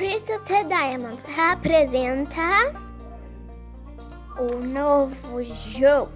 Crystal Diamonds apresenta o novo jogo.